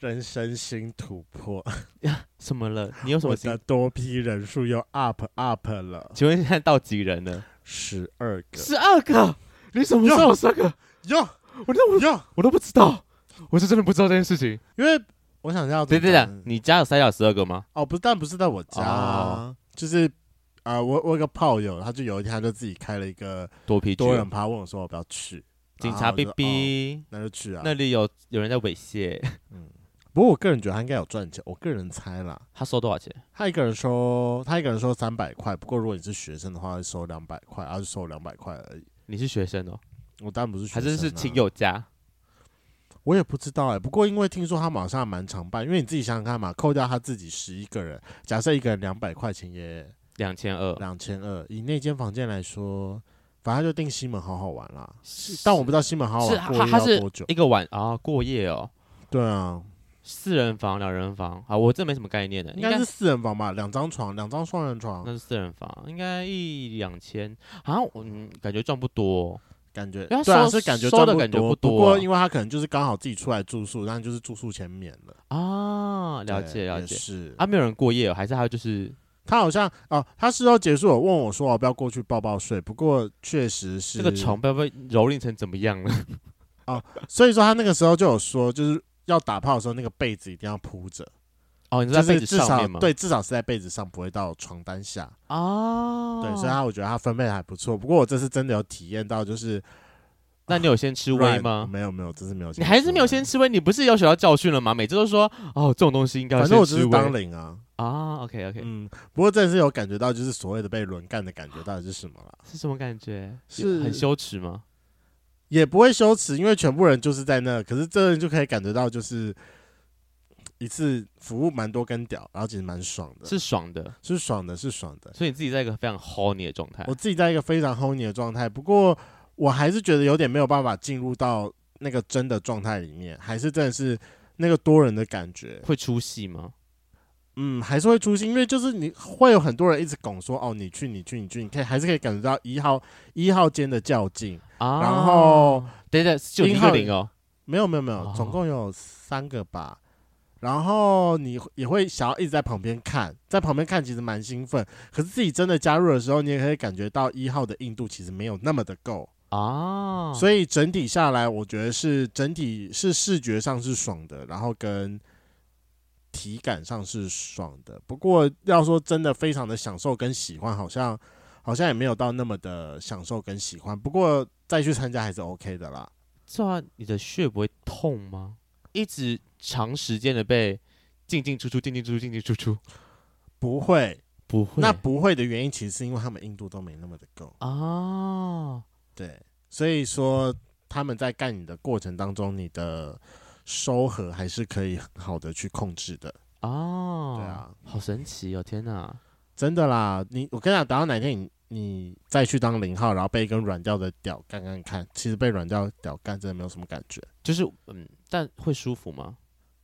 人生新突破呀？什么了？你有什么？我的多批人数又 up up 了？请问现在到几人了？十二个，十二个？你什么时候十二个？哟，我都哟，我都不知道，我是真的不知道这件事情。因为我想要，对对对，你家有塞掉十二个吗？哦，不，但不是在我家，哦、就是啊、呃，我我有个炮友，他就有一天他就自己开了一个多 P 多人趴，问我说要不要去。警察逼逼、哦，那就去啊！那里有有人在猥亵。嗯，不过我个人觉得他应该有赚钱。我个人猜啦，他收多少钱？他一个人收，他一个人收三百块。不过如果你是学生的话，收两百块，而是收两百块而已。你是学生哦？我当然不是学生、啊，还是是亲友家？我也不知道哎、欸。不过因为听说他马上蛮常办，因为你自己想想看嘛，扣掉他自己十一个人，假设一个人两百块钱也两千二，两千二。以那间房间来说。反正就定西门好好玩啦，但我不知道西门好好玩过夜要多久。一个晚啊，过夜哦。对啊，四人房、两人房啊，我这没什么概念的，应该是四人房吧，两张床，两张双人床。那是四人房，应该一两千。好像嗯，感觉赚不多，感觉对啊，是感觉赚的感觉不多。不过因为他可能就是刚好自己出来住宿，但就是住宿钱免了啊。了解了解，是啊，没有人过夜，还是他就是。他好像哦，他事后结束，我问我说：“我不要过去抱抱睡。”不过确实是这个床被被蹂躏成怎么样了？哦，所以说他那个时候就有说，就是要打炮的时候，那个被子一定要铺着。哦，你在被子上面吗？对，至少是在被子上，不会到床单下。哦，对，所以他我觉得他分配还不错。不过我这次真的有体验到，就是那你有先吃威吗？没有，没有，这次没有。你还是没有先吃威？你不是有学到教训了吗？每次都说哦，这种东西应该反正我只是当零啊。啊、oh,，OK OK，嗯，不过这次有感觉到，就是所谓的被轮干的感觉，到底是什么了？是什么感觉？是很羞耻吗？也不会羞耻，因为全部人就是在那，可是这人就可以感觉到，就是一次服务蛮多根屌，然后其实蛮爽的，是爽的，是爽的，是爽的。所以你自己在一个非常 horny 的状态，我自己在一个非常 horny 的状态，不过我还是觉得有点没有办法进入到那个真的状态里面，还是真的是那个多人的感觉，会出戏吗？嗯，还是会出现，因为就是你会有很多人一直拱说，哦，你去，你去，你去，你可以还是可以感觉到一号一号间的较劲啊。然后，对对，就一个零哦，没有没有没有，总共有三个吧。然后你也会想要一直在旁边看，在旁边看其实蛮兴奋，可是自己真的加入的时候，你也可以感觉到一号的硬度其实没有那么的够啊。所以整体下来，我觉得是整体是视觉上是爽的，然后跟。体感上是爽的，不过要说真的非常的享受跟喜欢，好像好像也没有到那么的享受跟喜欢。不过再去参加还是 OK 的啦。这样你的血不会痛吗？一直长时间的被进进出出、进进出出、进进出出，不会不会。那不会的原因其实是因为他们硬度都没那么的够哦。对，所以说他们在干你的过程当中，你的。收合还是可以很好的去控制的哦，对啊，好神奇哦！天哪，真的啦！你我跟你讲，等到哪天你你再去当零号，然后被一根软掉的屌干干看，其实被软掉屌干真的没有什么感觉，就是嗯，但会舒服吗？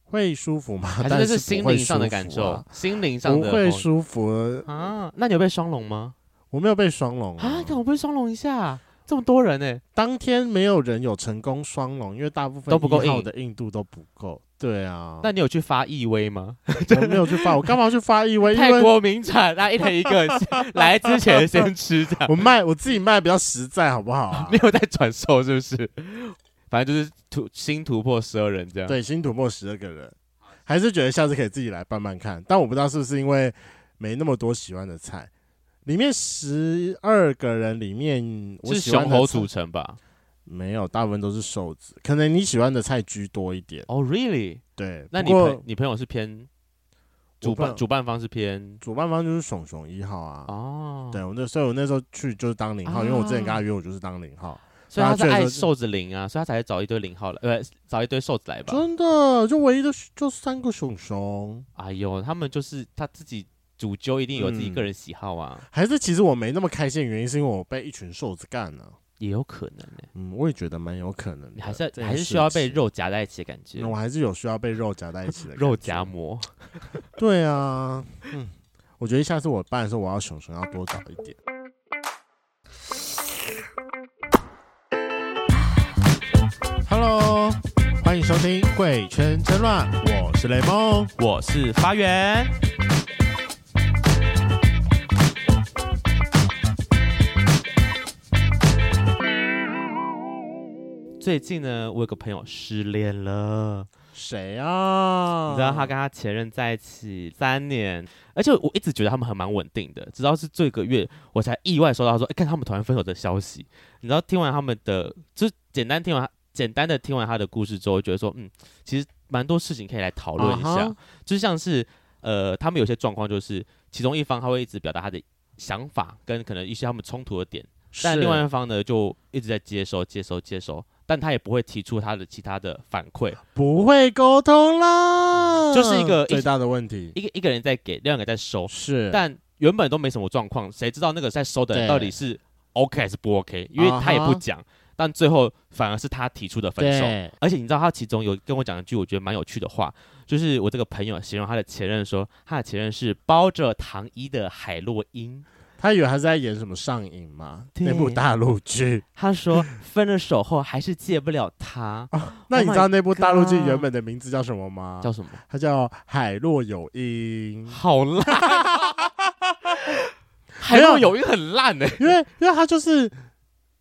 会舒服吗？还是是心灵上的感受？心灵上的不会舒服啊？那你有被双龙吗？我没有被双龙啊！看我被双龙一下。这么多人呢、欸？当天没有人有成功双龙，因为大部分都不够硬，的硬度都不够。对啊，那你有去发义威吗？我没有去发，我干嘛去发义威？泰国名产，那一人一个，来之前先吃的。我卖我自己卖比较实在，好不好、啊？没有在转售，是不是？反正就是突新突破十二人这样。对，新突破十二个人，还是觉得下次可以自己来办办看。但我不知道是不是因为没那么多喜欢的菜。里面十二个人里面，我喜欢是熊猴组成吧？没有，大部分都是瘦子。可能你喜欢的菜居多一点。哦、oh,，really？对。那你朋你朋友是偏主办主办方是偏主办方就是熊熊一号啊。哦、oh.。对，我那所以我那时候去就是当零号，oh. 因为我之前跟他约我就是当零号，所以他是爱瘦子零啊，所以他才会找一堆零号来，呃，找一堆瘦子来吧。真的，就唯一的就三个熊熊。哎呦，他们就是他自己。主揪一定有自己个人喜好啊，嗯、还是其实我没那么开心的原因是因为我被一群瘦子干了，也有可能。嗯，我也觉得蛮有可能的。你还是还是需要被肉夹在一起的感觉。我还是有需要被肉夹在一起的 肉夹馍。对啊，嗯，我觉得下次我办的时候，我要熊熊要多找一点。Hello，欢迎收听《贵圈真乱》，我。是雷梦，我是发源。最近呢，我有个朋友失恋了。谁啊？你知道他跟他前任在一起三年，而且我一直觉得他们还蛮稳定的，直到是这个月我才意外收到说，哎，看他们突然分手的消息。你知道听完他们的，就简单听完，简单的听完他的故事之后，觉得说，嗯，其实蛮多事情可以来讨论一下。Uh huh. 就像是，呃，他们有些状况就是，其中一方他会一直表达他的想法跟可能一些他们冲突的点，但另外一方呢就一直在接收、接收、接收。但他也不会提出他的其他的反馈，不会沟通啦，就是一个最大的问题。一个一个人在给，另外一个在收，是。但原本都没什么状况，谁知道那个在收的人到底是 OK 还是不 OK？因为他也不讲，uh huh. 但最后反而是他提出的分手。而且你知道他其中有跟我讲一句我觉得蛮有趣的话，就是我这个朋友形容他的前任说，他的前任是包着糖衣的海洛因。他以为他是在演什么上瘾吗？那部大陆剧。他说 分了手后还是戒不了他。哦、那你知道那部大陆剧原本的名字叫什么吗？叫什么？它叫《海洛有因》。好烂！海洛有因很烂哎、欸，因为因为他就是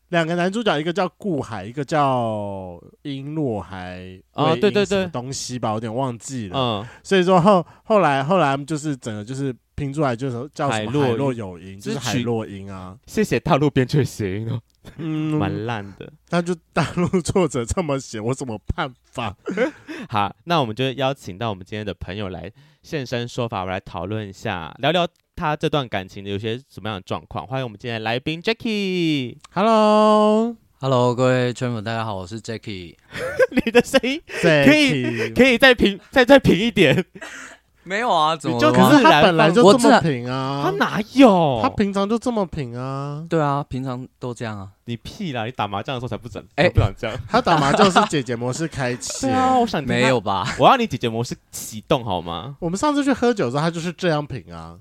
两个男主角，一个叫顾海，一个叫英洛海啊，对对对，东西吧，我有点忘记了。嗯，所以说后后来后来就是整个就是。拼出来就是叫什么海洛有音，就是海洛因啊！谢谢大陆编剧谐音哦，嗯，蛮烂的。那就大陆作者这么写，我怎么办法？好，那我们就邀请到我们今天的朋友来现身说法，我来讨论一下，聊聊他这段感情有些什么样的状况。欢迎我们今天的来宾 Jacky。Hello，Hello，各位圈粉，大家好，我是 Jacky。你的声音可以可以再平再再平一点。没有啊，怎么？就可是他本来就这么平啊，他哪有？他平常就这么平啊。对啊，平常都这样啊。你屁啦！你打麻将的时候才不整，哎，不想这样。他打麻将是姐姐模式开启。对啊，我想没有吧？我要你姐姐模式启动好吗？我们上次去喝酒的时候，他就是这样平啊。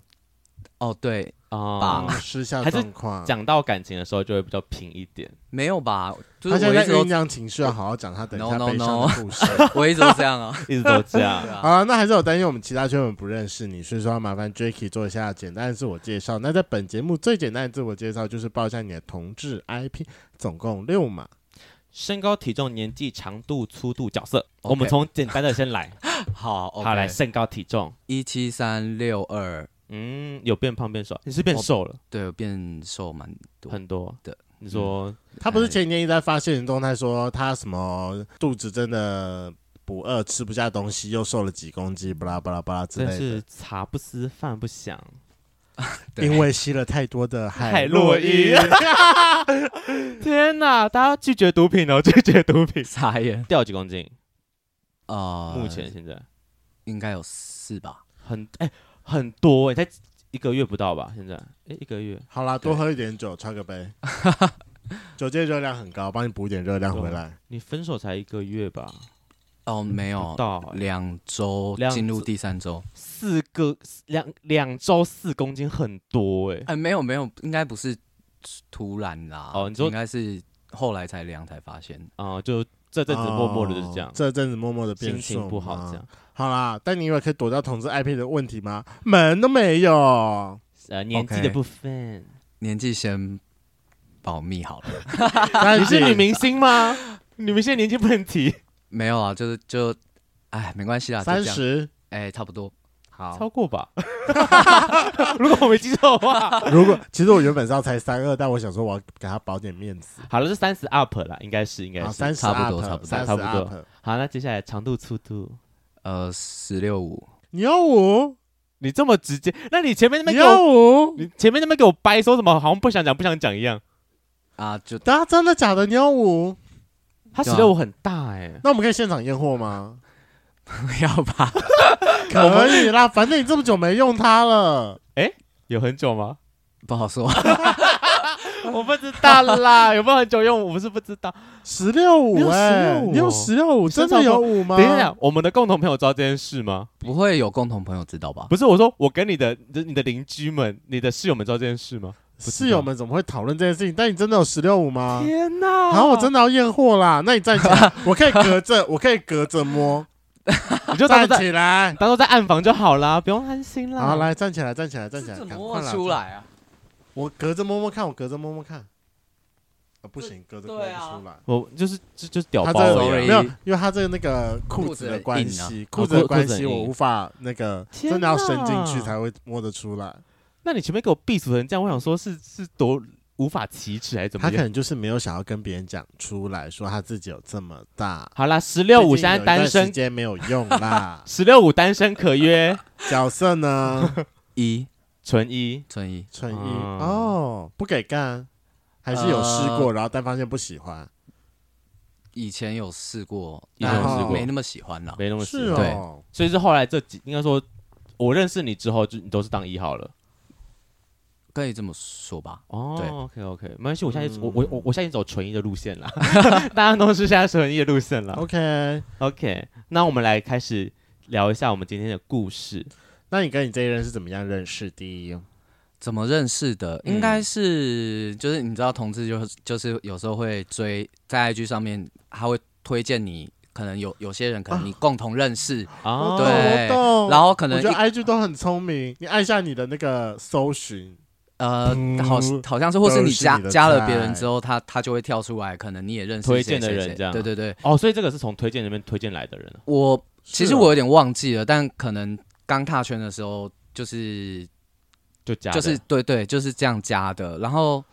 哦，对啊，失下状况。讲到感情的时候，就会比较平一点。没有吧？他现在酝酿情绪，要好好讲他等一下悲伤的故事。我一直都这样啊，一直都这样。好，那还是有担心我们其他圈粉不认识你，所以说要麻烦 Jacky 做一下简单的自我介绍。那在本节目最简单的自我介绍就是报一下你的同志 IP，总共六码，身高、体重、年纪、长度、粗度、角色。我们从简单的先来。好，好来，身高体重一七三六二。嗯，有变胖变瘦？你是变瘦了？对，有变瘦蛮多，很多的。你说他不是前几天一直在发现实动态说他什么肚子真的不饿，吃不下东西，又瘦了几公斤，巴拉巴拉巴拉之类的。真是茶不思饭不想，因为吸了太多的 海洛因。天哪！大家拒绝毒品哦，拒绝毒品。傻眼，掉几公斤？啊，目前现在应该有四吧，很哎。很多哎、欸，才一个月不到吧？现在哎、欸，一个月。好啦，多喝一点酒，对穿个杯。酒精热量很高，帮你补一点热量回来。你分手才一个月吧？哦，没有，到两周，进入第三周，四个两两周四公斤，很多哎、欸。哎，没有没有，应该不是突然啦。哦，你说应该是后来才量才发现。哦，就这阵子默默的就是这样，哦、这阵子默默的变心情不好这样。好啦，但你以为可以躲掉同志 IP 的问题吗？门都没有。呃，年纪的部分，Okay. 年纪先保密好了。你是女明星吗？女明星的年纪不能提。没有啊，就是就，哎，没关系啦，三十，哎，差不多。好，超过吧。如果我没记错的话，如果其实我原本是要猜三二，但我想说我要给他保点面子。好了，是三十 up 了，应该是应该是三十差不多差不多差不多。好，那接下来长度粗度。呃，十六五，你要五？你这么直接？那你前面那边给我，你前面那边给我掰，说什么好像不想讲，不想讲一样啊？就大家，真的假的？你要五？他十六五很大哎，那我们可以现场验货吗？不 要吧，可以啦，反正你这么久没用它了。哎，有很久吗？不好说。我不知道啦，有没有很久用？我不是不知道。十六五哎，你用十六五，真的有五吗？等一下，我们的共同朋友知道这件事吗？不会有共同朋友知道吧？不是，我说我跟你的、你的邻居们、你的室友们知道这件事吗？室友们怎么会讨论这件事情？但你真的有十六五吗？天哪！然后我真的要验货啦，那你站起来，我可以隔着，我可以隔着摸。你就站起来，当做在暗房就好啦，不用担心啦。好，来站起来，站起来，站起来，怎么摸出来啊？我隔着摸摸看，我隔着摸摸看。不行，隔着摸不出来。我就是就就是屌包没有，因为他这个那个裤子的关系，裤子的关系，我无法那个真的要伸进去才会摸得出来。那你前面给我闭锁成这样，我想说是是多。无法启齿还是怎么？他可能就是没有想要跟别人讲出来说他自己有这么大。好啦，十六五现在单身，时间没有用啦。十六五单身可约，角色呢？一纯一，纯一，纯一。哦，不给干，还是有试过，然后但发现不喜欢。以前有试过，以前有试过，没那么喜欢了，没那么喜欢。对，所以是后来这几，应该说，我认识你之后，就你都是当一号了。可以这么说吧。哦，对，OK OK，没关系，我现在我我我我现在走纯一的路线了，大家都是现在纯一的路线了。OK OK，那我们来开始聊一下我们今天的故事。那你跟你这一任是怎么样认识的？怎么认识的？应该是就是你知道，同志就是就是有时候会追在 IG 上面，他会推荐你，可能有有些人可能你共同认识啊，对，我懂。然后可能我觉得 IG 都很聪明，你按下你的那个搜寻。呃，好，好像是，或是你加加了别人之后，他他就会跳出来，可能你也认识推荐的人这样，对对对。哦，所以这个是从推荐那边推荐来的人。我其实我有点忘记了，但可能刚踏圈的时候就是就加，就是对对，就是这样加的。然后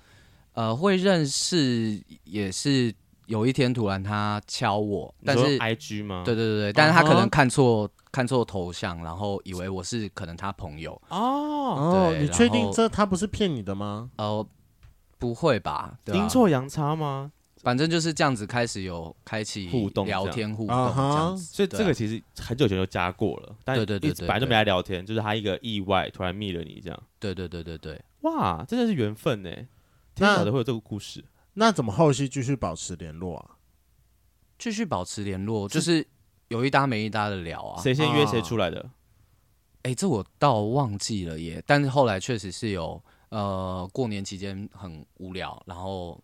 呃，会认识也是有一天突然他敲我，但是 IG 吗？对对对对，但是他可能看错。看错头像，然后以为我是可能他朋友哦。对，你确定这他不是骗你的吗？哦，不会吧？阴错阳差吗？反正就是这样子，开始有开启互动、聊天、互动这样子。所以这个其实很久以前就加过了，但对对对，本来就没来聊天，就是他一个意外突然密了你这样。对对对对对，哇，真的是缘分呢！挺好的会有这个故事。那怎么后续继续保持联络啊？继续保持联络就是。有一搭没一搭的聊啊，谁先约谁出来的？哎、这我倒忘记了耶。但是后来确实是有，呃，过年期间很无聊，然后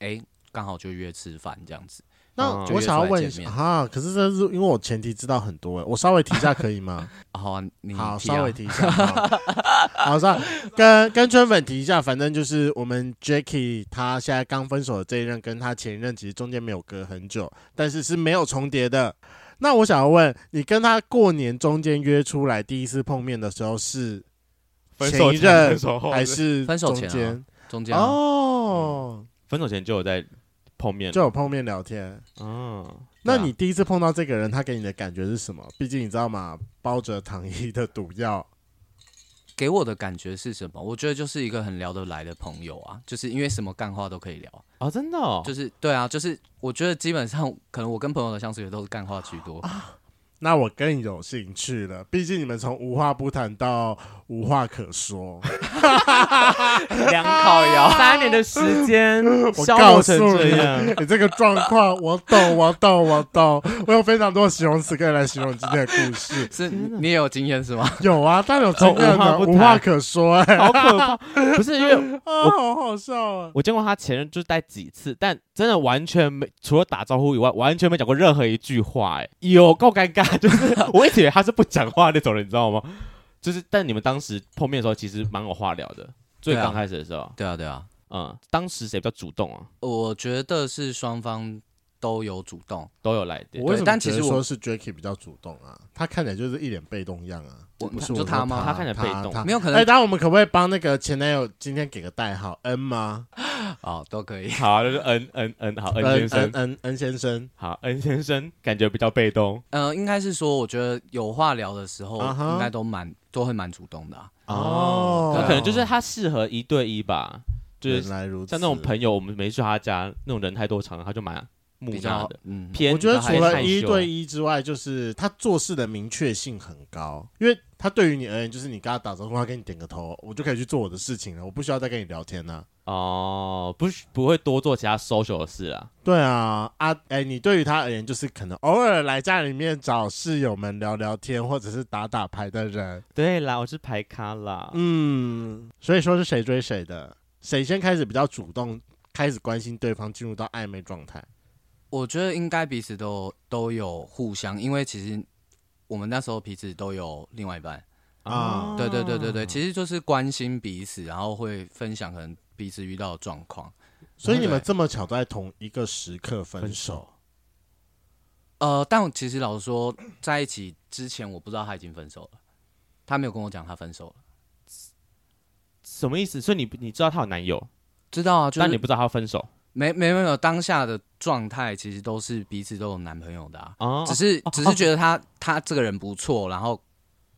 哎，刚、欸、好就约吃饭这样子。那我想要问一下哈，可是这是因为我前提知道很多，我稍微提一下可以吗？好啊，你好，稍微提一下。好，上跟跟春粉提一下，反正就是我们 Jacky 他现在刚分手的这一任，跟他前一任其实中间没有隔很久，但是是没有重叠的。那我想要问你，跟他过年中间约出来第一次碰面的时候是前一任还是分手前？中间哦，分手前就有在碰面，就有碰面聊天。哦，那你第一次碰到这个人，他给你的感觉是什么？毕竟你知道吗？包着糖衣的毒药。给我的感觉是什么？我觉得就是一个很聊得来的朋友啊，就是因为什么干话都可以聊啊，真的，哦，就是对啊，就是我觉得基本上可能我跟朋友的相处也都是干话居多。啊 那我更有兴趣了，毕竟你们从无话不谈到无话可说，两烤窑三年的时间，我告诉你，你这个状况我懂，我懂，我懂，我有非常多的形容词可以来形容今天的故事。是你也有经验是吗？有啊，但有经验的无话可说，哎，好可怕。不是因为啊，好好笑啊！我见过他前任就待几次，但真的完全没，除了打招呼以外，完全没讲过任何一句话，哎，有够尴尬。就是我一直以为他是不讲话那种人，你知道吗？就是，但你们当时碰面的时候，其实蛮有话聊的。最刚开始的时候，对啊，对啊，嗯，当时谁比较主动啊？我觉得是双方都有主动，都有来电。我但其实我说是 Jacky 比较主动啊，他看起来就是一脸被动样啊。我不是就他吗？他看起来被动，没有可能。哎，当然我们可不可以帮那个前男友今天给个代号 N 吗？哦，都可以。好，就是 N N N，好，N 先生，N N 先生，好，N 先生，感觉比较被动。嗯，应该是说，我觉得有话聊的时候，应该都蛮都会蛮主动的。哦，那可能就是他适合一对一吧，就是像那种朋友，我们没去他家，那种人太多场，他就蛮。比较的，嗯，偏。我觉得除了一对一之外，就是他做事的明确性很高，因为他对于你而言，就是你跟他打招呼，他给你点个头，我就可以去做我的事情了，我不需要再跟你聊天呢。哦，不，不会多做其他 social 的事啊。对啊，啊，哎、欸，你对于他而言，就是可能偶尔来家里面找室友们聊聊天，或者是打打牌的人。对啦，我是牌咖啦。嗯，所以说是谁追谁的，谁先开始比较主动，开始关心对方，进入到暧昧状态。我觉得应该彼此都都有互相，因为其实我们那时候彼此都有另外一半啊对对对对对，其实就是关心彼此，然后会分享可能彼此遇到的状况。所以你们这么巧在同一个时刻分手？呃，但其实老实说，在一起之前我不知道他已经分手了，他没有跟我讲他分手了。什么意思？所以你你知道她有男友，知道啊，就是、但你不知道他分手。没没没有，当下的状态其实都是彼此都有男朋友的啊，哦、只是、哦、只是觉得他、哦、他这个人不错，然后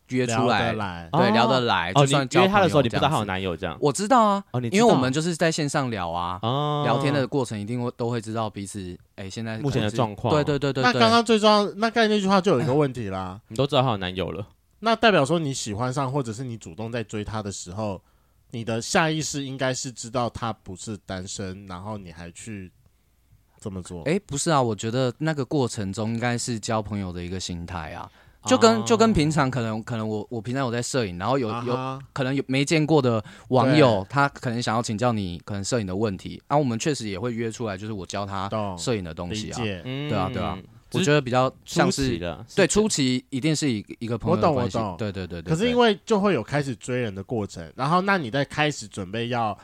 约出来，来对，聊得来。哦，就算你约他的时候，你不知道他有男友这样？我知道啊，哦，你因为我们就是在线上聊啊，哦、聊天的过程一定会都会知道彼此哎现在目前的状况。对对对对，那刚刚最重要，那刚才那句话就有一个问题啦，你都知道他有男友了，那代表说你喜欢上，或者是你主动在追他的时候，你的下意识应该是知道他不是单身，然后你还去。这么做？哎，不是啊，我觉得那个过程中应该是交朋友的一个心态啊，就跟、哦、就跟平常可能可能我我平常有在摄影，然后有、啊、有可能有没见过的网友，他可能想要请教你可能摄影的问题，啊，我们确实也会约出来，就是我教他摄影的东西啊，对啊对啊，我觉得比较像是的，对初期一定是一个一个朋友的关系，我懂我懂，对对对，对，可是因为就会有开始追人的过程，然后那你在开始准备要。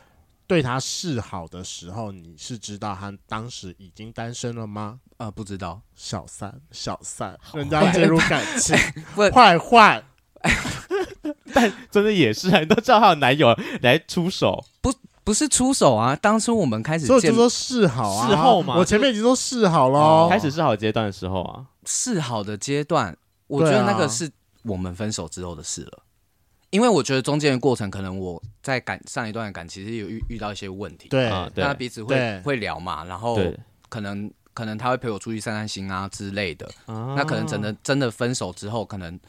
对他示好的时候，你是知道他当时已经单身了吗？呃，不知道。小三，小三，人家介入感情，坏坏。坏 但真的也是，你都知道她有男友来出手，不，不是出手啊。当初我们开始，所以就说示好啊，示后嘛。我前面已经说示好了，哦，开始示好阶段的时候啊，示好的阶段，我觉得那个是我们分手之后的事了。因为我觉得中间的过程，可能我在感上一段的感情，其实有遇遇到一些问题，对，啊、对，那彼此会会聊嘛，然后可能可能他会陪我出去散散心啊之类的，那可能真的真的分手之后，可能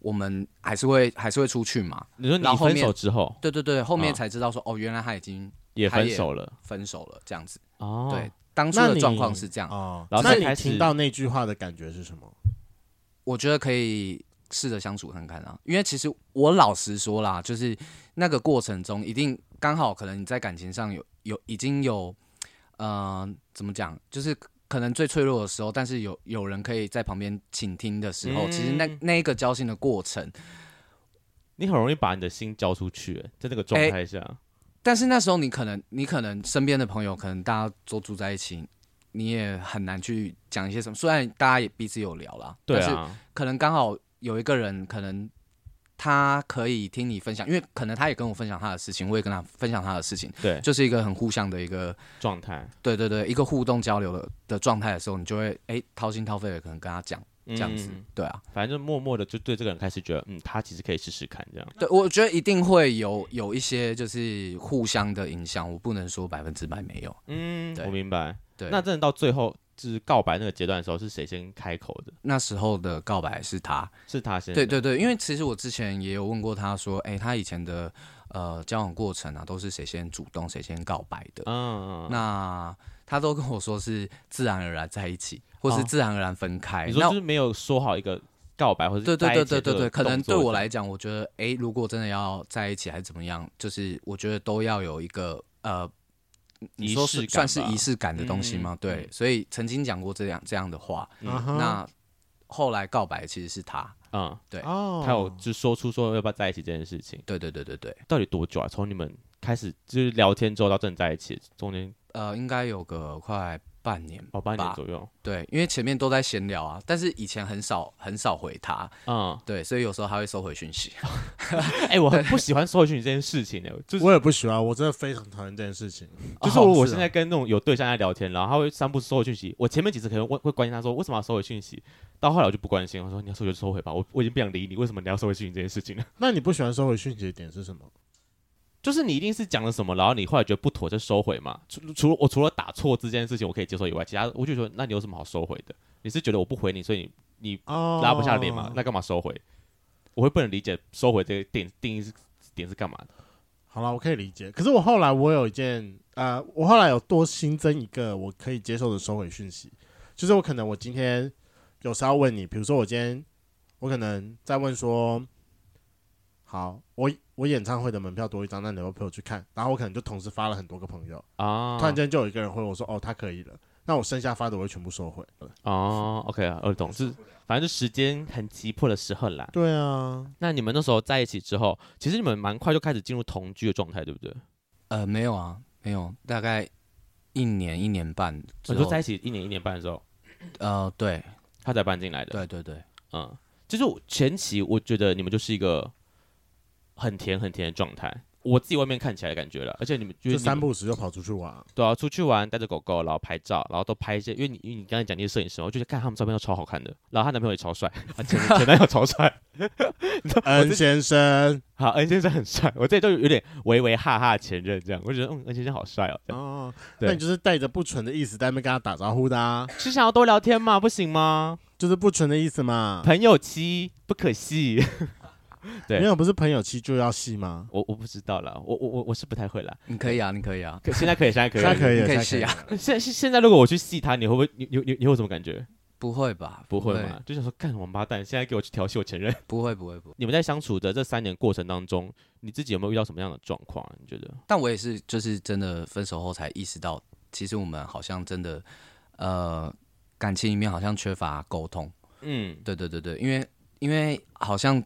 我们还是会还是会出去嘛。你说你分手之后，对对对，后面才知道说哦，原来他已经也分手了，分手了这样子。哦，对，当初的状况是这样。哦，那你听到那句话的感觉是什么？我觉得可以。试着相处看看啊，因为其实我老实说啦，就是那个过程中，一定刚好可能你在感情上有有已经有，呃，怎么讲，就是可能最脆弱的时候，但是有有人可以在旁边倾听的时候，嗯、其实那那一个交心的过程，你很容易把你的心交出去，在那个状态下、欸。但是那时候你可能你可能身边的朋友，可能大家都住在一起，你也很难去讲一些什么。虽然大家也彼此有聊啦，对啊，但是可能刚好。有一个人可能他可以听你分享，因为可能他也跟我分享他的事情，我也跟他分享他的事情，对，就是一个很互相的一个状态。对对对，一个互动交流的的状态的时候，你就会哎掏心掏肺的可能跟他讲这样子，嗯、对啊，反正就默默的就对这个人开始觉得，嗯，他其实可以试试看这样。对，我觉得一定会有有一些就是互相的影响，我不能说百分之百没有。嗯，我明白。对，那真的到最后。就是告白那个阶段的时候，是谁先开口的？那时候的告白是他，是他先。对对对，因为其实我之前也有问过他说，哎、欸，他以前的呃交往过程啊，都是谁先主动，谁先告白的？嗯嗯。那他都跟我说是自然而然在一起，或是自然而然分开。哦、你说就是没有说好一个告白，或者对对对对对对，可能对我来讲，我觉得哎、欸，如果真的要在一起还是怎么样，就是我觉得都要有一个呃。你说是算是仪式感的东西吗？嗯、对，所以曾经讲过这样这样的话。嗯、那后来告白其实是他，嗯，对，哦，他有就说出说要不要在一起这件事情。对对对对对，到底多久啊？从你们开始就是聊天之后到真的在一起，中间呃，应该有个快。半年哦，半年左右。对，因为前面都在闲聊啊，但是以前很少很少回他，嗯，对，所以有时候他会收回讯息。哎、欸，我很不喜欢收回讯息这件事情呢，就是我也不喜欢，我真的非常讨厌这件事情。就是我我现在跟那种有对象在聊天，然后他会三不收回讯息，我前面几次可能会会关心他说为什么要收回讯息，到后来我就不关心，我说你要收回就收回吧，我我已经不想理你，为什么你要收回讯息这件事情呢？那你不喜欢收回讯息的点是什么？就是你一定是讲了什么，然后你后来觉得不妥就收回嘛。除除了我除了打错这件事情我可以接受以外，其他我就说，那你有什么好收回的？你是觉得我不回你，所以你你拉不下脸嘛？Oh. 那干嘛收回？我会不能理解收回这个点定义是点是干嘛的？好了，我可以理解。可是我后来我有一件呃，我后来有多新增一个我可以接受的收回讯息，就是我可能我今天有时候要问你，比如说我今天我可能在问说。好，我我演唱会的门票多一张，那你要陪我去看？然后我可能就同时发了很多个朋友啊，突然间就有一个人回我说，哦，他可以了。那我剩下发的我会全部收回。哦，OK 啊，我懂，是反正就时间很急迫的时候啦。对啊，那你们那时候在一起之后，其实你们蛮快就开始进入同居的状态，对不对？呃，没有啊，没有，大概一年一年半。我说在一起一年一年半的时候，呃，对，他才搬进来的。对对对，嗯，就是前期我觉得你们就是一个很甜很甜的状态。我自己外面看起来的感觉了，而且你们就三不五时就跑出去玩，对啊，出去玩带着狗狗，然后拍照，然后都拍一些，因为你因为你刚才讲那些摄影师，我就觉得看他们照片都超好看的，然后她男朋友也超帅，前 前男友超帅，恩先生，好，恩先生很帅，我这就有点微微哈哈前任这样，我觉得嗯，恩先生好帅哦，哦，那你就是带着不纯的意思在那边跟他打招呼的啊，是想要多聊天吗？不行吗？就是不纯的意思嘛，朋友妻不可戏。对，没有不是朋友期就要戏吗？我我不知道啦，我我我我是不太会啦。你可以啊，你可以啊，可 现在可以，现在可以，现在可以，可以戏啊。现在现在如果我去戏他，你会不会？你你你你会什么感觉？不会吧？不会嘛？就想说干王八蛋，现在给我去调戏我前任？不会不会不会。你们在相处的这三年过程当中，你自己有没有遇到什么样的状况？你觉得？但我也是，就是真的分手后才意识到，其实我们好像真的，呃，感情里面好像缺乏沟通。嗯，对对对对，因为因为好像。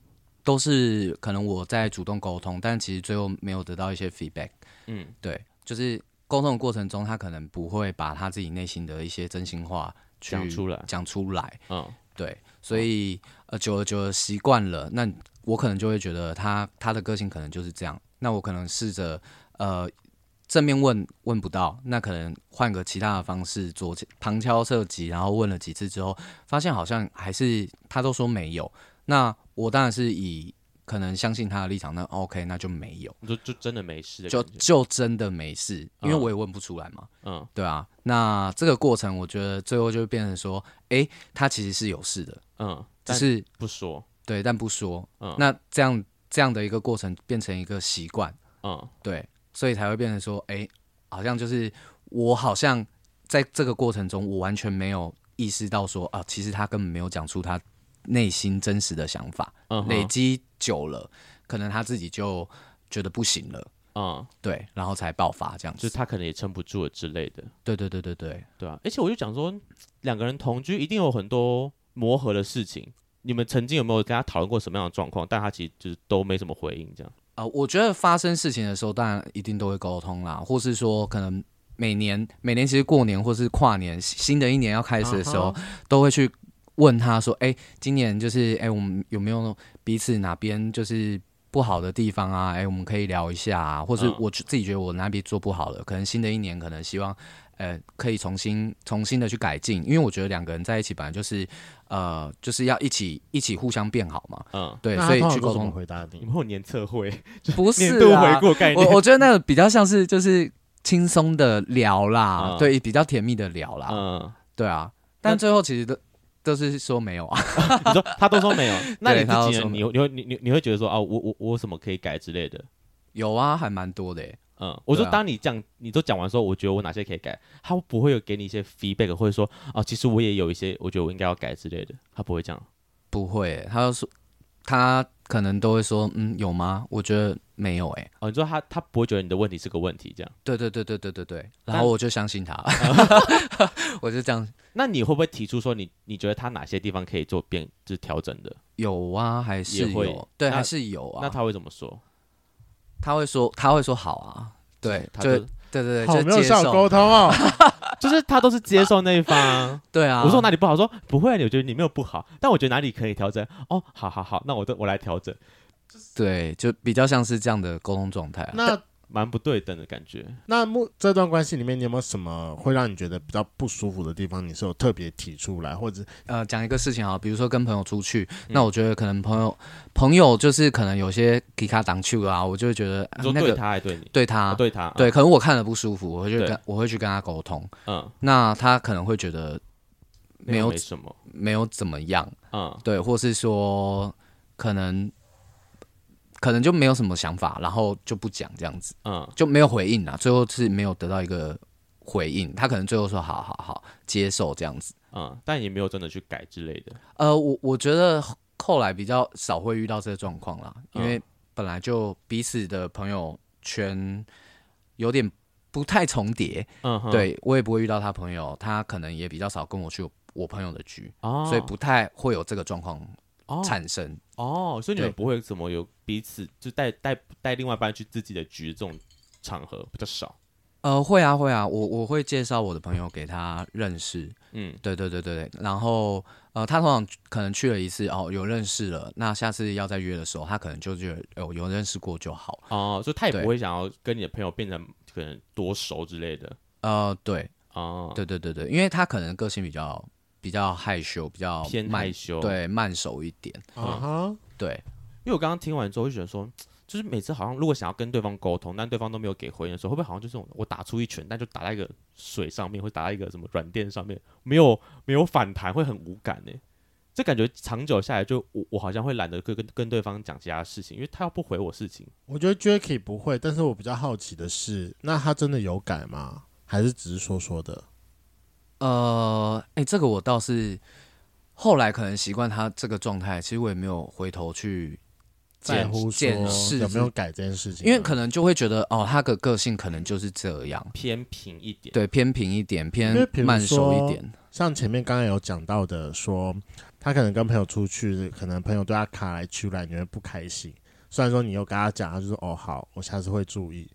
都是可能我在主动沟通，但其实最后没有得到一些 feedback。嗯，对，就是沟通的过程中，他可能不会把他自己内心的一些真心话讲出来，讲出来。嗯，对，所以、嗯、呃，久而久而习惯了，那我可能就会觉得他他的个性可能就是这样。那我可能试着呃正面问问不到，那可能换个其他的方式做旁敲侧击，然后问了几次之后，发现好像还是他都说没有。那我当然是以可能相信他的立场，那 OK，那就没有，就就真的没事，就就真的没事，因为我也问不出来嘛，嗯，对啊，那这个过程，我觉得最后就变成说，哎、欸，他其实是有事的，嗯，只是不说，对，但不说，嗯，那这样这样的一个过程变成一个习惯，嗯，对，所以才会变成说，哎、欸，好像就是我好像在这个过程中，我完全没有意识到说，啊，其实他根本没有讲出他。内心真实的想法，uh huh. 累积久了，可能他自己就觉得不行了，嗯、uh，huh. 对，然后才爆发这样子，就是他可能也撑不住了之类的。对对对对对，对啊！而且我就讲说，两个人同居一定有很多磨合的事情。你们曾经有没有跟他讨论过什么样的状况？但他其实就是都没什么回应，这样。啊、呃，我觉得发生事情的时候，当然一定都会沟通啦，或是说可能每年每年其实过年或是跨年新的一年要开始的时候，uh. 都会去。问他说：“哎、欸，今年就是哎、欸，我们有没有彼此哪边就是不好的地方啊？哎、欸，我们可以聊一下啊，或是我自己觉得我哪边做不好了，可能新的一年可能希望呃可以重新重新的去改进，因为我觉得两个人在一起本来就是呃就是要一起一起互相变好嘛。嗯，对，所以去沟通回答你。有没有年测会？不是年度回顾概念。我我觉得那个比较像是就是轻松的聊啦，嗯、对，比较甜蜜的聊啦。嗯，对啊，但最后其实都。”都是说没有啊，你说他都说没有，那你自己你你会你你你会觉得说啊，我我我什么可以改之类的？有啊，还蛮多的。嗯，我说当你讲你都讲完说，我觉得我哪些可以改，他不会有给你一些 feedback，或者说啊，其实我也有一些我觉得我应该要改之类的，他不会这样，不会，他就说他。可能都会说，嗯，有吗？我觉得没有、欸，哎。哦，你说他他不会觉得你的问题是个问题，这样？对对对对对对对。然后我就相信他，我就这样。那你会不会提出说你，你你觉得他哪些地方可以做变，就是调整的？有啊，还是有？会对，还是有啊。那他会怎么说？他会说，他会说好啊。对，他就。对对对，好没有效沟通哦，就是他都是接受那一方。对啊，我说哪里不好，说不会，我觉得你没有不好，但我觉得哪里可以调整。哦，好好好，那我都我来调整。对，就比较像是这样的沟通状态。那。蛮不对等的感觉。那目这段关系里面，你有没有什么会让你觉得比较不舒服的地方？你是有特别提出来，或者呃讲一个事情啊，比如说跟朋友出去，嗯、那我觉得可能朋友朋友就是可能有些给他挡去啊，我就会觉得说对他还对你，对他对他对，可能我看了不舒服，我会去跟我会去跟他沟通。嗯，那他可能会觉得没有，没，有没什么，没有怎么样。嗯，对，或是说可能。可能就没有什么想法，然后就不讲这样子，嗯，就没有回应啦。最后是没有得到一个回应，他可能最后说好好好接受这样子，嗯，但也没有真的去改之类的。呃，我我觉得后来比较少会遇到这个状况啦，因为本来就彼此的朋友圈有点不太重叠。嗯，对我也不会遇到他朋友，他可能也比较少跟我去我朋友的局，哦，所以不太会有这个状况哦产生。哦，所以你们不会怎么有彼此就带带带另外一半去自己的局这种场合比较少。呃，会啊，会啊，我我会介绍我的朋友给他认识。嗯，对对对对对，然后呃，他通常可能去了一次哦，有认识了，那下次要再约的时候，他可能就觉得有有认识过就好。哦，所以他也不会想要跟你的朋友变成可能多熟之类的。呃，对，哦，对对对对，因为他可能个性比较比较害羞，比较偏慢害羞。，对，慢熟一点。啊哈，对，因为我刚刚听完之后就觉得说，就是每次好像如果想要跟对方沟通，但对方都没有给回应的时候，会不会好像就是我打出一拳，但就打在一个水上面，会打在一个什么软垫上面，没有没有反弹，会很无感呢？这感觉长久下来就，我我好像会懒得跟跟跟对方讲其他事情，因为他要不回我事情，我觉得 Jacky 不会，但是我比较好奇的是，那他真的有改吗？还是只是说说的？呃，哎，这个我倒是后来可能习惯他这个状态，其实我也没有回头去检在乎检视有没有改这件事情啊？因为可能就会觉得哦，他的个性可能就是这样，偏平一点。对，偏平一点，偏慢熟一点。像前面刚刚有讲到的说，他可能跟朋友出去，可能朋友对他卡来去来，你会不开心。虽然说你又跟他讲，他就说哦好，我下次会注意。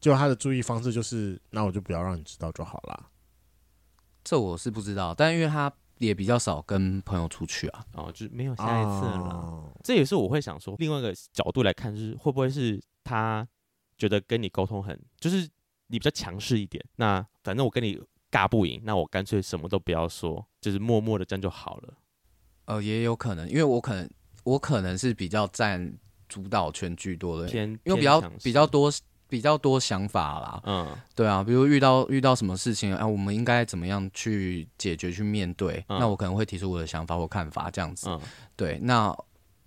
结果他的注意方式就是，那我就不要让你知道就好啦。这我是不知道，但因为他也比较少跟朋友出去啊。哦，就是没有下一次了。哦这也是我会想说，另外一个角度来看，就是会不会是他觉得跟你沟通很，就是你比较强势一点。那反正我跟你尬不赢，那我干脆什么都不要说，就是默默的这样就好了。呃，也有可能，因为我可能我可能是比较占主导权居多的，偏因为比较偏强势比较多比较多想法啦。嗯对啊，比如遇到遇到什么事情啊，我们应该怎么样去解决、去面对？嗯那我可能会提出我的想法或看法，这样子。嗯对，那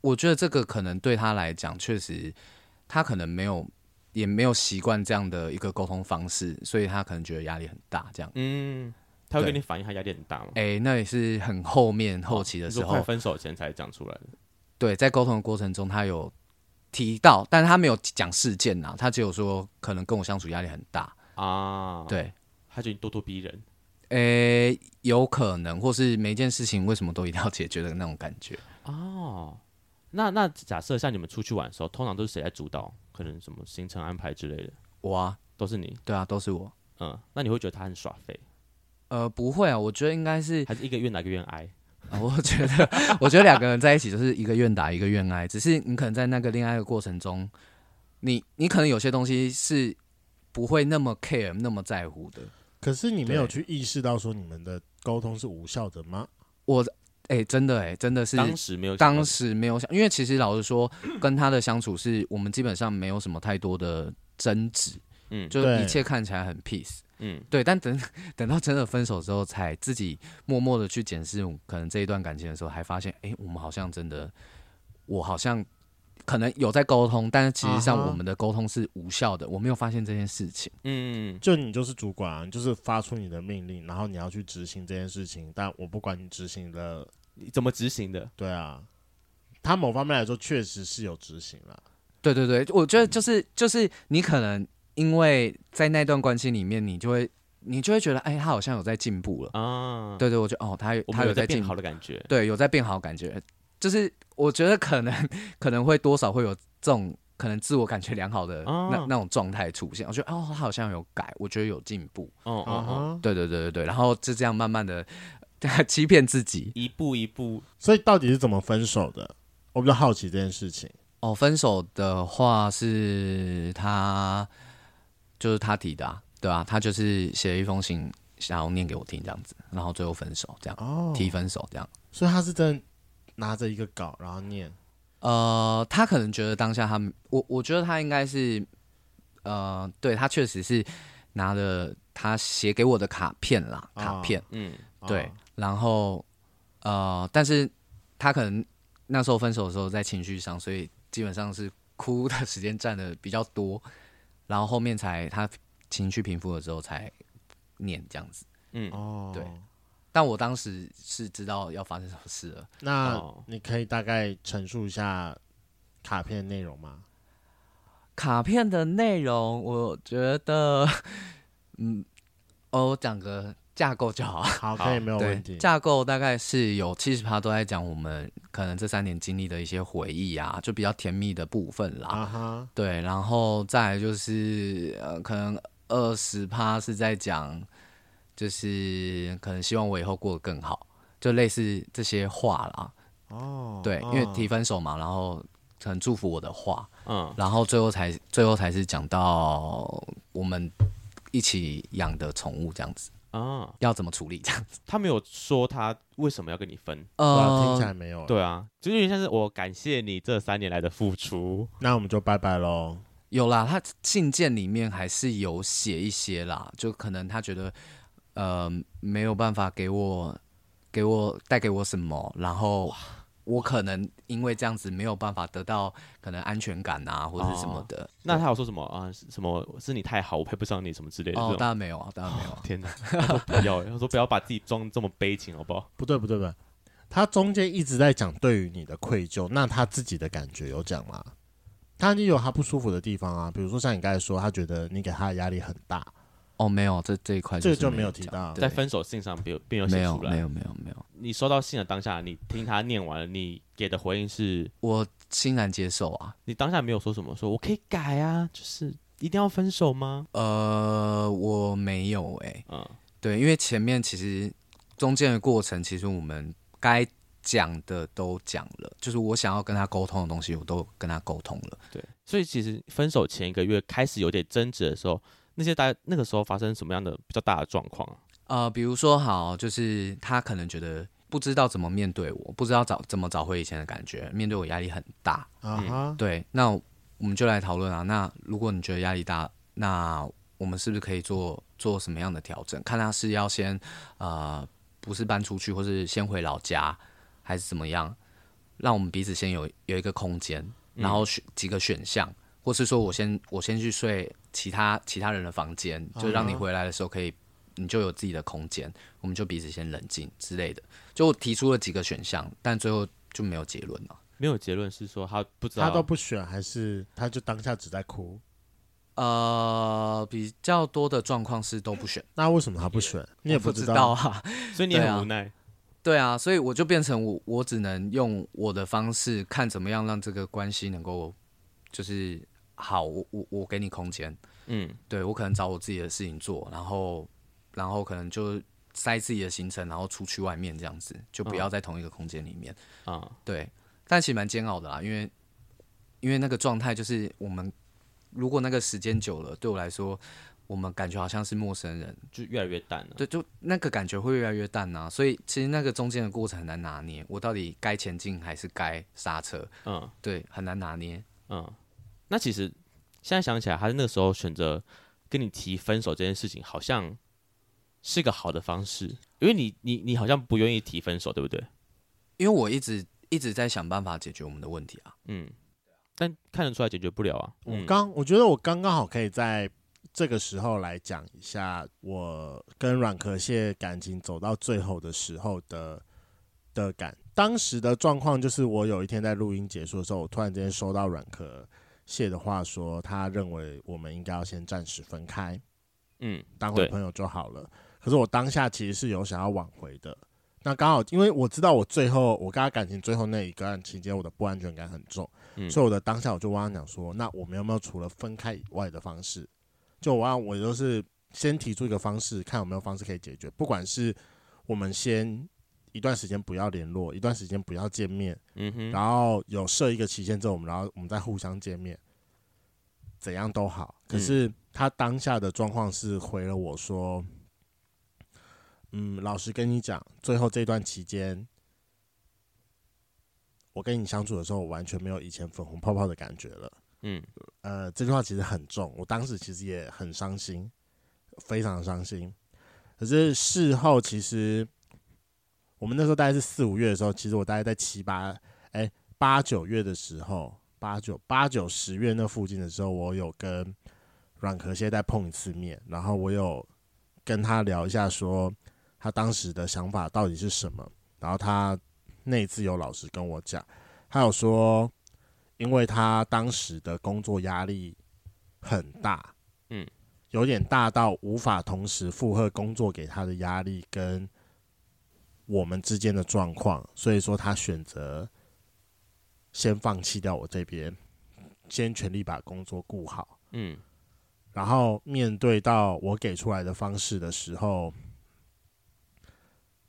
我觉得这个可能对他来讲，确实他可能没有也没有习惯这样的一个沟通方式，所以他可能觉得压力很大。这样，嗯，他会跟你反映他压力很大吗？哎、那也是很后面后期的时候，哦快分手前才讲出来的。对，在沟通的过程中，他有提到，但是他没有讲事件呐，他只有说可能跟我相处压力很大。啊，，对，他就咄咄逼人。诶，有可能，或是每一件事情为什么都一定要解决的那种感觉。哦，那那假设像你们出去玩的时候，通常都是谁在主导？可能什么行程安排之类的，我啊，都是你。对啊，都是我。嗯，那你会觉得他很耍废，呃，不会啊，我觉得应该是，还是一个愿打一个愿挨？呃 我觉得，我觉得两个人在一起就是一个愿打一个愿挨，只是你可能在那个恋爱的过程中，你你可能有些东西是不会那么 care、那么在乎的。可是你没有去意识到说你们的沟通是无效的吗？我，哎，真的，哎，真的是当时没有当时没有想，因为其实老实说，跟他的相处是我们基本上没有什么太多的争执，嗯，就是一切看起来很 peace。嗯对，但等等到真的分手之后，才自己默默的去检视可能这一段感情的时候，还发现，哎，我们好像真的，我好像可能有在沟通，但是其实上我们的沟通是无效的，我没有发现这件事情。嗯，就你就是主管啊，你就是发出你的命令，然后你要去执行这件事情，但我不管你执行了，你怎么执行的？对啊，他某方面来说确实是有执行了。对对对，我觉得就是就是你可能因为在那段关系里面，你就会你就会觉得，哎，他好像有在进步了。啊，，对对，我觉得哦，他我他有在变在进步好的感觉。对，有在变好，感觉就是我觉得可能可能会多少会有这种可能自我感觉良好的那、哦那种状态出现。我觉得哦，他好像有改，我觉得有进步。啊哦哦哦，对对对对对，然后就这样慢慢的欺骗自己。一步一步，所以到底是怎么分手的？我比较好奇这件事情。哦，分手的话是他就是他提的、啊，对啊，他就是写了一封信想要念给我听这样子，然后最后分手这样，哦，提分手这样。所以他是真的拿着一个稿，然后念。呃，他可能觉得当下他，我我觉得他应该是，呃，对他确实是拿着他写给我的卡片啦，哦卡片，嗯，对哦，然后呃，但是他可能那时候分手的时候在情绪上，所以基本上是哭的时间占的比较多，然后后面才他情绪平复了之后才念这样子，嗯，哦，对。但我当时是知道要发生什么事了。那哦。你可以大概陈述一下卡片内容吗？卡片的内容，我觉得 嗯，哦，我讲个架构就 好。好，可以，没有问题。架构大概是有七十趴都在讲我们可能这三年经历的一些回忆啊，就比较甜蜜的部分啦。啊哈对，然后再来就是呃，可能二十趴是在讲，就是可能希望我以后过得更好，就类似这些话啦。哦，oh, 对，因为提分手嘛，然后很祝福我的话，嗯，然后最后才最后才是讲到我们一起养的宠物这样子。啊，要怎么处理这样子？他没有说他为什么要跟你分，呃，听起来没有。对啊，就有点像是我感谢你这三年来的付出，那我们就拜拜喽。有啦，他信件里面还是有写一些啦，就可能他觉得呃没有办法给我给我带给我什么，然后。我可能因为这样子没有办法得到可能安全感啊，或者是什么的。哦、那他有说什么啊？什么是你太好，我配不上你什么之类的？哦，当然没有啊，当然没有、啊。天哪，不要，他说不要把自己装这么悲情，好不好？不对，不对，不对。他中间一直在讲对于你的愧疚，那他自己的感觉有讲吗？他也有他不舒服的地方啊，比如说像你刚才说，他觉得你给他的压力很大。哦，没有，这这一块这个就没有提到，在分手信上并并没有写出来，没有，没有，没有。你收到信的当下，你听他念完了，你给的回应是？我欣然接受啊。你当下没有说什么，说我可以改啊，就是一定要分手吗？呃，我没有哎、欸。嗯，对，因为前面其实中间的过程，其实我们该讲的都讲了，就是我想要跟他沟通的东西，我都跟他沟通了。对，所以其实分手前一个月开始有点争执的时候。那些大那个时候发生什么样的比较大的状况啊？呃，比如说，好，就是他可能觉得不知道怎么面对我，不知道找怎么找回以前的感觉，面对我压力很大。啊哈，对，那我们就来讨论啊。那如果你觉得压力大，那我们是不是可以做做什么样的调整？看他是要先呃，不是搬出去，或是先回老家，还是怎么样？让我们彼此先有有一个空间，然后选几个选项。或是说我先我先去睡其他其他人的房间，就让你回来的时候可以，你就有自己的空间，我们就彼此先冷静之类的。就提出了几个选项，但最后就没有结论了。没有结论是说他不知道，他都不选，还是他就当下只在哭？呃，比较多的状况是都不选。那为什么他不选？你也不知道，啊，所以你很无奈对、啊。所以我就变成我我只能用我的方式看怎么样让这个关系能够就是。好，我我我给你空间，嗯，对，我可能找我自己的事情做，然后然后可能就塞自己的行程，然后出去外面这样子，就不要在同一个空间里面啊，哦、对，但其实蛮煎熬的啦，因为因为那个状态就是我们如果那个时间久了，对我来说，我们感觉好像是陌生人，就越来越淡了，对，就那个感觉会越来越淡啊，所以其实那个中间的过程很难拿捏，我到底该前进还是该刹车，嗯，对，很难拿捏，嗯。那其实现在想起来，他那个时候选择跟你提分手这件事情，好像是个好的方式，因为你你你好像不愿意提分手，对不对？因为我一直一直在想办法解决我们的问题啊，嗯，但看得出来解决不了啊。我刚我觉得我刚刚好可以在这个时候来讲一下，我跟软壳蟹感情走到最后的时候的的感，当时的状况就是，我有一天在录音结束的时候，我突然之间收到软壳。谢的话说，他认为我们应该要先暂时分开，嗯，当回朋友就好了。可是我当下其实是有想要挽回的。那刚好，因为我知道我最后我跟他感情最后那一个段期间，我的不安全感很重，嗯，所以我的当下我就跟他讲说，那我们有没有除了分开以外的方式？就我让我就是先提出一个方式，看有没有方式可以解决。不管是我们先一段时间不要联络，一段时间不要见面，嗯哼，然后有设一个期限之后，我们然后我们再互相见面。怎样都好，可是他当下的状况是回了我说：“嗯，老实跟你讲，最后这段期间，我跟你相处的时候，我完全没有以前粉红泡泡的感觉了。”嗯，呃，这句话其实很重，我当时其实也很伤心，非常伤心。可是事后，其实我们那时候大概是四五月的时候，其实我大概在七八哎八九月的时候。八九八九十月那附近的时候，我有跟软壳蟹再碰一次面，然后我有跟他聊一下，说他当时的想法到底是什么。然后他那次有老实跟我讲，他有说，因为他当时的工作压力很大，嗯，有点大到无法同时负荷工作给他的压力跟我们之间的状况，所以说他选择先放弃掉我这边，先全力把工作顾好。嗯，然后面对到我给出来的方式的时候，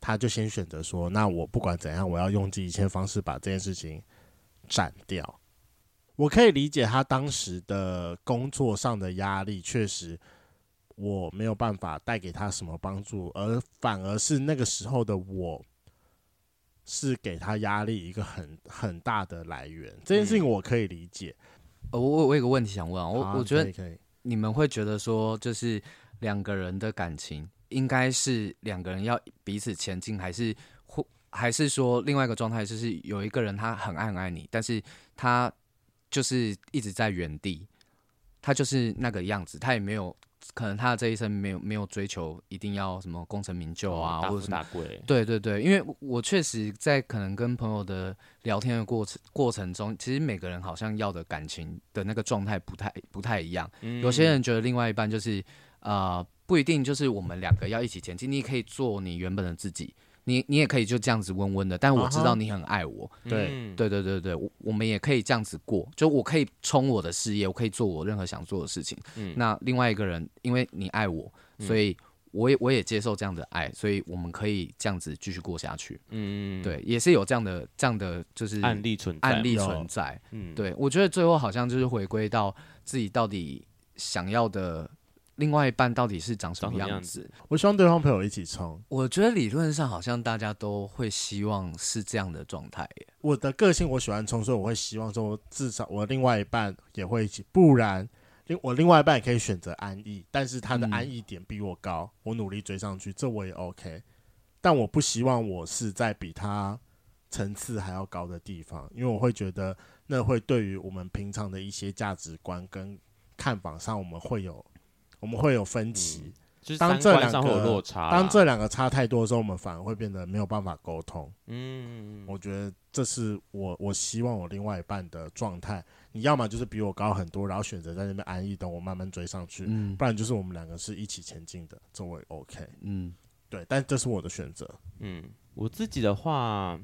他就先选择说：“那我不管怎样，我要用尽一切方式把这件事情斩掉。”我可以理解他当时的工作上的压力，确实我没有办法带给他什么帮助，而反而是那个时候的我，是给他压力一个很很大的来源。这件事情我可以理解。呃，我我有个问题想问啊，我我觉得你们会觉得说，就是两个人的感情应该是两个人要彼此前进，还是或还是说另外一个状态，就是有一个人他很爱很爱你，但是他。就是一直在原地，他就是那个样子，他也没有可能他的这一生没有没有追求一定要什么功成名就啊，或者是大富大贵。对对对，因为我确实在可能跟朋友的聊天的过程过程中，其实每个人好像要的感情的那个状态不太不太一样。嗯。有些人觉得另外一半就是呃不一定就是我们两个要一起前进，你可以做你原本的自己。你你也可以就这样子温温的，但我知道你很爱我。Uh-huh. 对、嗯、对对对对，我我们也可以这样子过，就我可以冲我的事业，我可以做我任何想做的事情。嗯，那另外一个人，因为你爱我，所以我也我也接受这样的爱，所以我们可以这样子继续过下去。嗯，对，也是有这样的这样的就是案例存在，案例存在。嗯，对，我觉得最后好像就是回归到自己到底想要的。另外一半到底是长什么样子？我希望对方陪我一起冲。我觉得理论上好像大家都会希望是这样的状态耶。我的个性我喜欢冲，所以我会希望说，至少我另外一半也会一起。不然，另我另外一半也可以选择安逸，但是他的安逸点比我高，嗯，我努力追上去，这我也 OK。但我不希望我是在比他层次还要高的地方，因为我会觉得那会对于我们平常的一些价值观跟看法上，我们会有。我们会有分歧，嗯就是、当这两个落差，当这两个差太多的时候，我们反而会变得没有办法沟通。嗯，我觉得这是我我希望我另外一半的状态。你要么就是比我高很多，然后选择在那边安逸，等我慢慢追上去；嗯、不然就是我们两个是一起前进的，这我也 OK。嗯，对，但这是我的选择。嗯，我自己的话，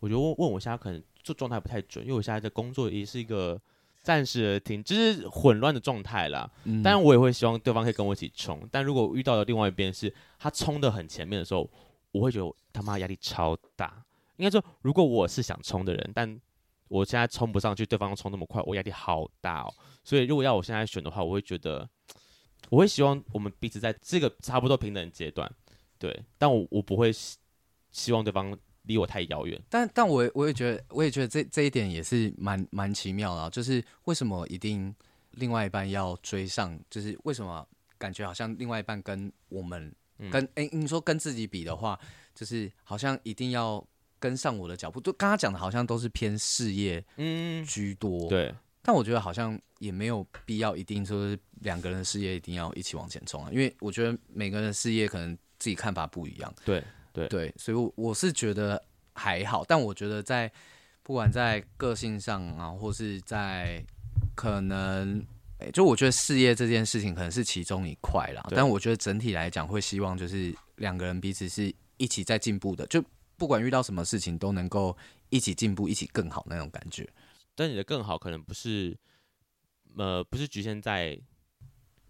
我觉得问问我现在可能这状态不太准，因为我现在的工作也是一个。暂时而停，就是混乱的状态啦。嗯，当然我也会希望对方可以跟我一起冲。但如果遇到的另外一边是他冲的很前面的时候，我会觉得他妈压力超大。应该说，如果我是想冲的人，但我现在冲不上去，对方冲那么快，我压力好大哦。所以如果要我现在选的话，我会觉得，我会希望我们彼此在这个差不多平等阶段。对，但我我不会希希望对方。离我太遥远，但但我我也觉得，我也觉得这这一点也是蛮蛮奇妙的啊，就是为什么一定另外一半要追上？就是为什么感觉好像另外一半跟我们跟哎、嗯欸，你说跟自己比的话，就是好像一定要跟上我的脚步。就刚刚讲的好像都是偏事业嗯居多，对。但我觉得好像也没有必要一定说是两个人的事业一定要一起往前冲啊，因为我觉得每个人的事业可能自己看法不一样，对。对对，所以我，我我是觉得还好，但我觉得在不管在个性上啊，或是在可能，就我觉得事业这件事情可能是其中一块啦。但我觉得整体来讲，会希望就是两个人彼此是一起在进步的，就不管遇到什么事情都能够一起进步，一起更好那种感觉。但你的更好可能不是，呃，不是局限在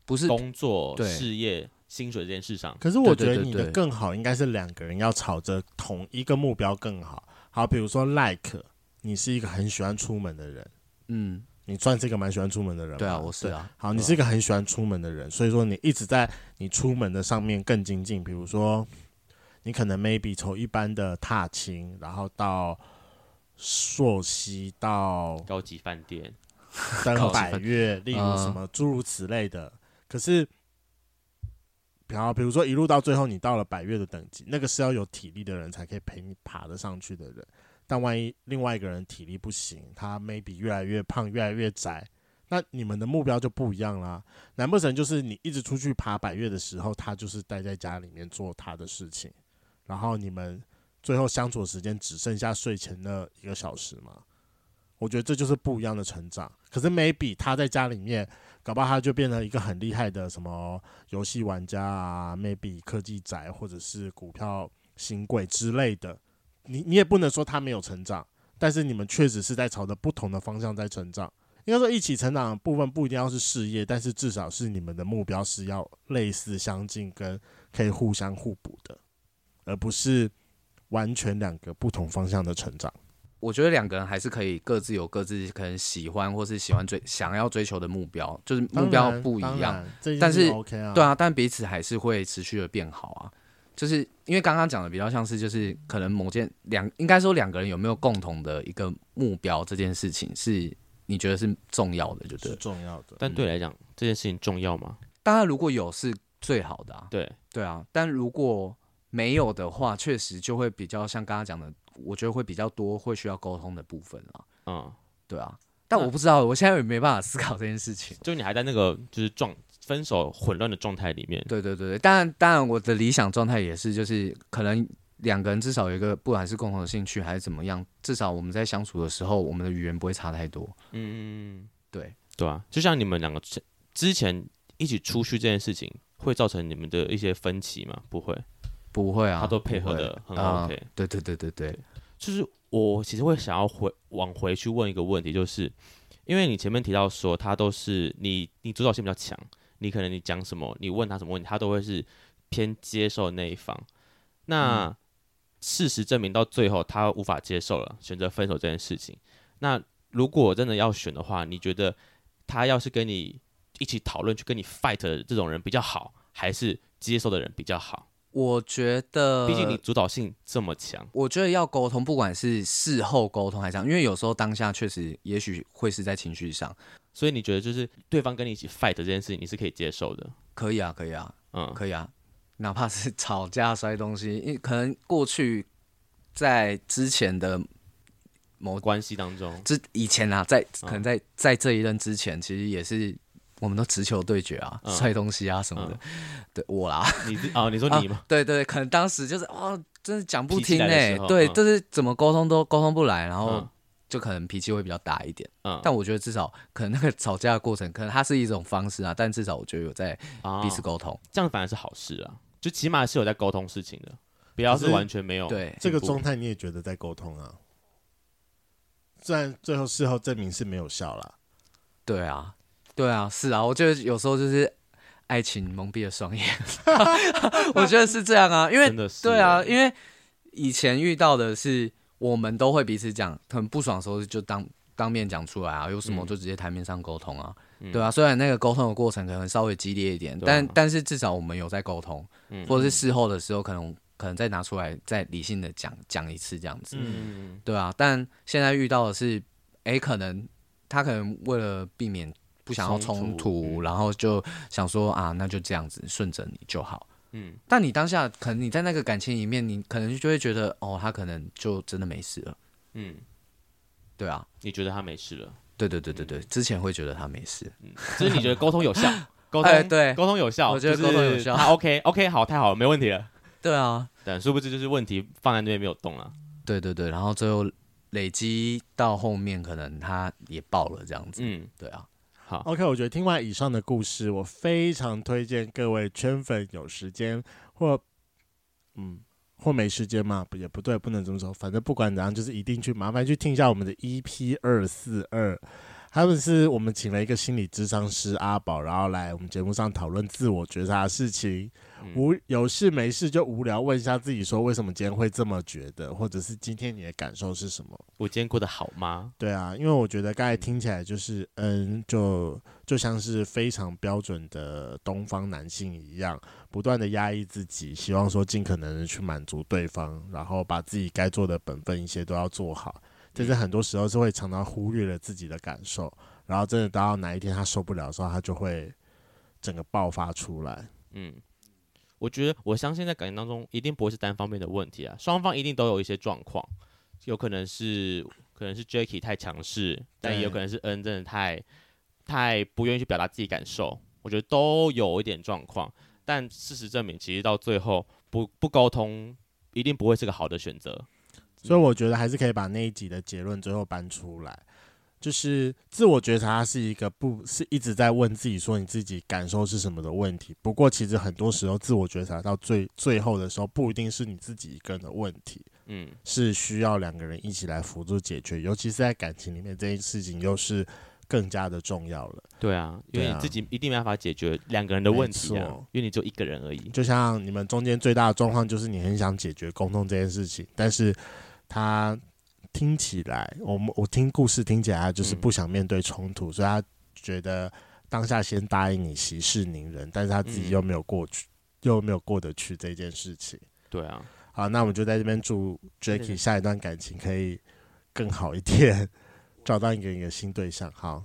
不是工作事业。薪水这件事上，可是我觉得你的更好应该是两个人要朝着同一个目标更好。好，比如说 Like，你是一个很喜欢出门的人，嗯，你算是一个蛮喜欢出门的人。对啊，我是啊。好，你是一个很喜欢出门的人，所以说你一直在你出门的上面更精进。比如说，你可能 maybe 从一般的踏青，然后到朔溪，到高级饭店登百月，例如什么诸如此类的。可是。然后，比如说一路到最后，你到了百岳的等级，那个是要有体力的人才可以陪你爬得上去的人。但万一另外一个人体力不行，他 maybe 越来越胖，越来越窄，那你们的目标就不一样啦。难不成就是你一直出去爬百岳的时候，他就是待在家里面做他的事情，然后你们最后相处的时间只剩下睡前那一个小时吗？我觉得这就是不一样的成长。可是 maybe 他在家里面，搞不好他就变成一个很厉害的什么游戏玩家啊，maybe 科技宅或者是股票新贵之类的。你你也不能说他没有成长，但是你们确实是在朝着不同的方向在成长。应该说一起成长的部分不一定要是事业，但是至少是你们的目标是要类似相近，跟可以互相互补的，而不是完全两个不同方向的成长。我觉得两个人还是可以各自有各自可能喜欢或是喜欢追想要追求的目标，就是目标不一样，但是 OK 啊，对啊，但彼此还是会持续的变好啊。就是因为刚刚讲的比较像是就是可能某件两应该说两个人有没有共同的一个目标这件事情是。你觉得是重要的，就对，是重要的。但对来讲，这件事情重要吗？当然，如果有是最好的啊。对，对啊。但如果没有的话，确实就会比较像刚刚讲的，我觉得会比较多会需要沟通的部分啊。嗯，对啊。但我不知道，我现在也没办法思考这件事情。就你还在那个就是状分手混乱的状态里面。对对对对。当然，当然，我的理想状态也是，就是可能。两个人至少有一个，不管是共同的兴趣还是怎么样，至少我们在相处的时候，我们的语言不会差太多。嗯嗯嗯，对对啊，就像你们两个之前一起出去这件事情，会造成你们的一些分歧吗？不会，不会啊，他都配合的很 OK。呃，对对对对对，就是我其实会想要回往回去问一个问题，就是因为你前面提到说他都是你，你主导性比较强，你可能你讲什么，你问他什么问题，他都会是偏接受那一方。那、嗯事实证明，到最后他无法接受了，选择分手这件事情。那如果真的要选的话，你觉得他要是跟你一起讨论，去跟你 fight 的这种人比较好，还是接受的人比较好？我觉得，毕竟你主导性这么强，我觉得要沟通，不管是事后沟通还是这样，因为有时候当下确实也许会是在情绪上，所以你觉得就是对方跟你一起 fight 这件事情，你是可以接受的？可以啊，可以啊，嗯，可以啊。哪怕是 吵架摔东西，因为可能过去在之前的某关系当中，之以前啊，在可能在在这一任之前，其实也是我们都直球对决啊，摔东西啊什么的。对我啦，你哦，你说你吗？对对，可能当时就是哦，真是讲不听哎，对，就是怎么沟通都沟通不来，然后就可能脾气会比较大一点。嗯，但我觉得至少可能那个吵架的过程，可能它是一种方式啊，但至少我觉得有在彼此沟通，这样反而是好事啊。就起码是有在沟通事情的，不要是完全没有。对这个状态，你也觉得在沟通啊？虽然最后事后证明是没有效了。对啊，对啊，是啊。我觉得有时候就是爱情蒙蔽了双眼，我觉得是这样啊。因为对啊，因为以前遇到的是我们都会彼此讲，很不爽的时候就当当面讲出来啊，有什么就直接台面上沟通啊。对啊，虽然那个沟通的过程可能稍微激烈一点，但但是至少我们有在沟通，或者是事后的时候，可能可能再拿出来再理性的讲讲一次这样子，对啊。但现在遇到的是，哎，可能他可能为了避免不想要冲突，然后就想说啊，那就这样子顺着你就好，嗯。但你当下可能你在那个感情里面，你可能就会觉得哦，他可能就真的没事了，嗯，对啊，你觉得他没事了？对对对对对，之前会觉得他没事，嗯，就是你觉得沟通有效，沟通对。沟通有效，我觉得沟通有效，他 OK OK 好，太好了，没问题了。对啊，但殊不知就是问题放在那边没有动了。对对对，然后最后累积到后面，可能他也爆了这样子。嗯，对啊。好，OK，我觉得听完以上的故事，我非常推荐各位圈粉有时间或嗯。或没时间嘛？也不对，不能这么说。反正不管怎样，就是一定去麻烦去听一下我们的 EP 二四二。他们是我们请了一个心理咨商师阿宝，然后来我们节目上讨论自我觉察的事情。无有事没事就无聊问一下自己，说为什么今天会这么觉得，或者是今天你的感受是什么？我今天过得好吗？对啊，因为我觉得刚才听起来就是，嗯，就就像是非常标准的东方男性一样，不断的压抑自己，希望说尽可能的去满足对方，然后把自己该做的本分一些都要做好。但是很多时候是会常常忽略了自己的感受，然后真的到哪一天他受不了的时候，他就会整个爆发出来。嗯。我觉得，我相信在感情当中一定不会是单方面的问题啊，双方一定都有一些状况，有可能是可能是 Jacky 太强势，但也有可能是 N 真的太太不愿意去表达自己感受，我觉得都有一点状况。但事实证明，其实到最后不不沟通，一定不会是个好的选择。所以我觉得还是可以把那一集的结论最后搬出来，就是自我觉察是一个不是一直在问自己说你自己感受是什么的问题。不过其实很多时候自我觉察到最最后的时候，不一定是你自己一个人的问题，嗯，是需要两个人一起来辅助解决。尤其是在感情里面，这件事情又是更加的重要了。对啊，因为你自己一定没办法解决两个人的问题啊，因为你就一个人而已。就像你们中间最大的状况就是你很想解决沟通这件事情，但是他。听起来，我们我听故事听起来，他就是不想面对冲突，嗯，所以他觉得当下先答应你息事宁人，但是他自己又没有过去，嗯，又没有过得去这件事情。对啊，好，那我们就在这边祝 Jacky 下一段感情可以更好一点，找到一个一个新对象。好。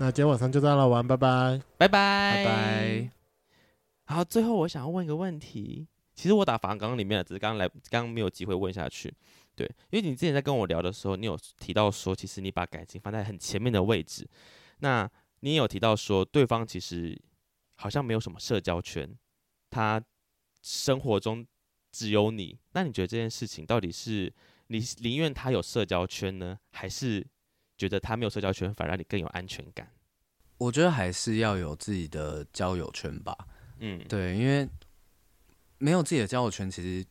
那今天晚上就到了，晚安，拜拜，拜拜，拜拜。好，最后我想要问一个问题，其实我打访纲里面了，只是刚刚来，刚刚没有机会问下去。对，因为你之前在跟我聊的时候，你有提到说，其实你把感情放在很前面的位置。那你也有提到说，对方其实好像没有什么社交圈，他生活中只有你。那你觉得这件事情到底是你宁愿他有社交圈呢，还是？觉得他没有社交圈，反而让你更有安全感。我觉得还是要有自己的交友圈吧。嗯，对，因为没有自己的交友圈，其实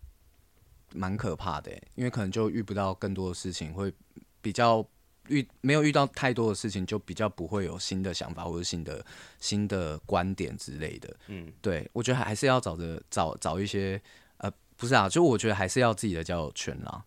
蛮可怕的。因为可能就遇不到更多的事情，会比较遇没有遇到太多的事情，就比较不会有新的想法或者新的新的观点之类的。嗯，对，我觉得还是要找着找找一些呃，不是啊，就我觉得还是要自己的交友圈啦。